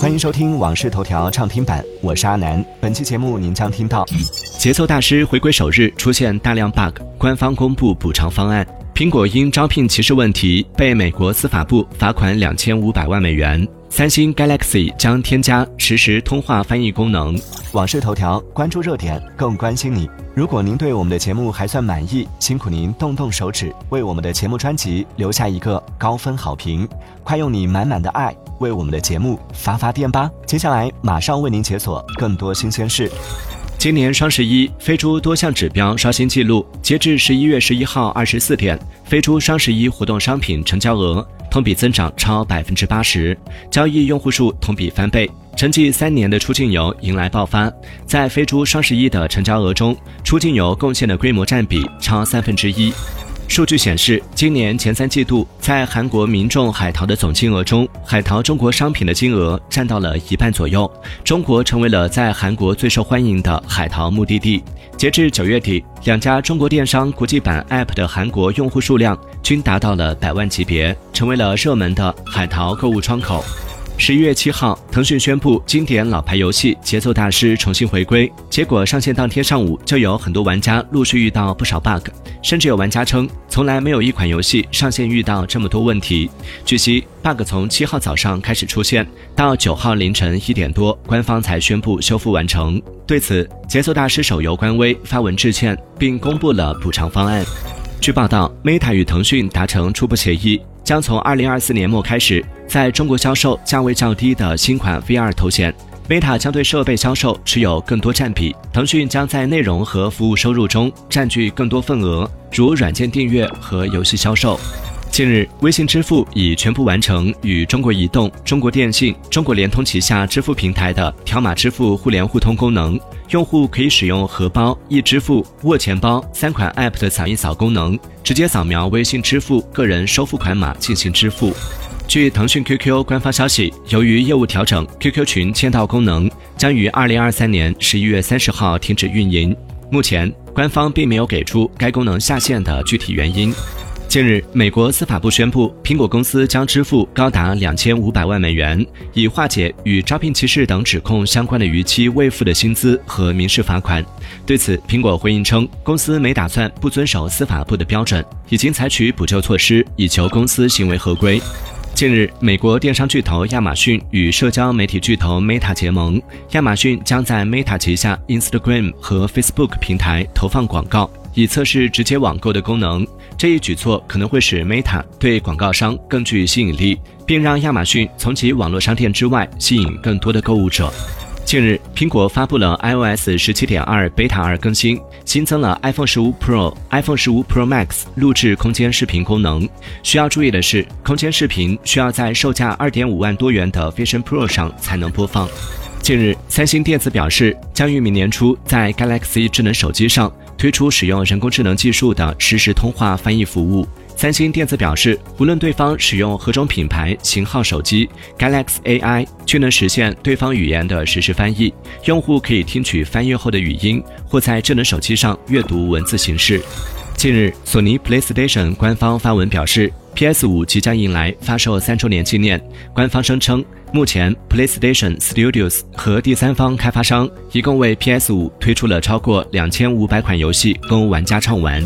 欢迎收听《往事头条》畅听版，我是阿南。本期节目您将听到：节奏大师回归首日出现大量 bug，官方公布补偿方案；苹果因招聘歧视问题被美国司法部罚款两千五百万美元；三星 Galaxy 将添加实时通话翻译功能。往事头条，关注热点，更关心你。如果您对我们的节目还算满意，辛苦您动动手指，为我们的节目专辑留下一个高分好评。快用你满满的爱为我们的节目发发电吧！接下来马上为您解锁更多新鲜事。今年双十一，飞猪多项指标刷新纪录。截至十一月十一号二十四点，飞猪双十一活动商品成交额同比增长超百分之八十，交易用户数同比翻倍。沉寂三年的出境游迎来爆发，在飞猪双十一的成交额中，出境游贡献的规模占比超三分之一。数据显示，今年前三季度，在韩国民众海淘的总金额中，海淘中国商品的金额占到了一半左右，中国成为了在韩国最受欢迎的海淘目的地。截至九月底，两家中国电商国际版 App 的韩国用户数量均达到了百万级别，成为了热门的海淘购物窗口。十一月七号，腾讯宣布经典老牌游戏《节奏大师》重新回归。结果上线当天上午，就有很多玩家陆续遇到不少 bug，甚至有玩家称，从来没有一款游戏上线遇到这么多问题。据悉，bug 从七号早上开始出现，到九号凌晨一点多，官方才宣布修复完成。对此，《节奏大师》手游官微发文致歉，并公布了补偿方案。据报道，Meta 与腾讯达成初步协议。将从二零二四年末开始，在中国销售价位较低的新款 VR 头显。Meta 将对设备销售持有更多占比，腾讯将在内容和服务收入中占据更多份额，如软件订阅和游戏销售。近日，微信支付已全部完成与中国移动、中国电信、中国联通旗下支付平台的条码支付互联互通功能。用户可以使用荷包、易支付、握钱包三款 App 的扫一扫功能，直接扫描微信支付个人收付款码进行支付。据腾讯 QQ 官方消息，由于业务调整，QQ 群签到功能将于二零二三年十一月三十号停止运营。目前，官方并没有给出该功能下线的具体原因。近日，美国司法部宣布，苹果公司将支付高达两千五百万美元，以化解与招聘歧视等指控相关的逾期未付的薪资和民事罚款。对此，苹果回应称，公司没打算不遵守司法部的标准，已经采取补救措施，以求公司行为合规。近日，美国电商巨头亚马逊与社交媒体巨头 Meta 结盟，亚马逊将在 Meta 旗下 Instagram 和 Facebook 平台投放广告，以测试直接网购的功能。这一举措可能会使 Meta 对广告商更具吸引力，并让亚马逊从其网络商店之外吸引更多的购物者。近日，苹果发布了 iOS 十七点二 Beta 二更新，新增了 iPhone 十五 Pro、iPhone 十五 Pro Max 录制空间视频功能。需要注意的是，空间视频需要在售价二点五万多元的 Vision Pro 上才能播放。近日，三星电子表示，将于明年初在 Galaxy 智能手机上推出使用人工智能技术的实时通话翻译服务。三星电子表示，无论对方使用何种品牌型号手机，Galaxy AI 均能实现对方语言的实时翻译。用户可以听取翻译后的语音，或在智能手机上阅读文字形式。近日，索尼 PlayStation 官方发文表示，PS5 即将迎来发售三周年纪念。官方声称，目前 PlayStation Studios 和第三方开发商一共为 PS5 推出了超过两千五百款游戏供玩家畅玩。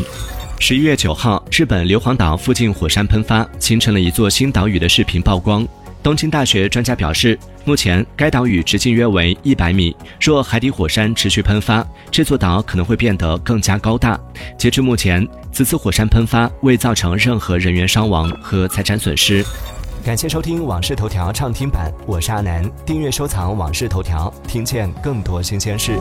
十一月九号，日本硫磺岛附近火山喷发，形成了一座新岛屿的视频曝光。东京大学专家表示，目前该岛屿直径约为一百米，若海底火山持续喷发，这座岛可能会变得更加高大。截至目前，此次火山喷发未造成任何人员伤亡和财产损失。感谢收听《往事头条》畅听版，我是阿南。订阅收藏《往事头条》，听见更多新鲜事。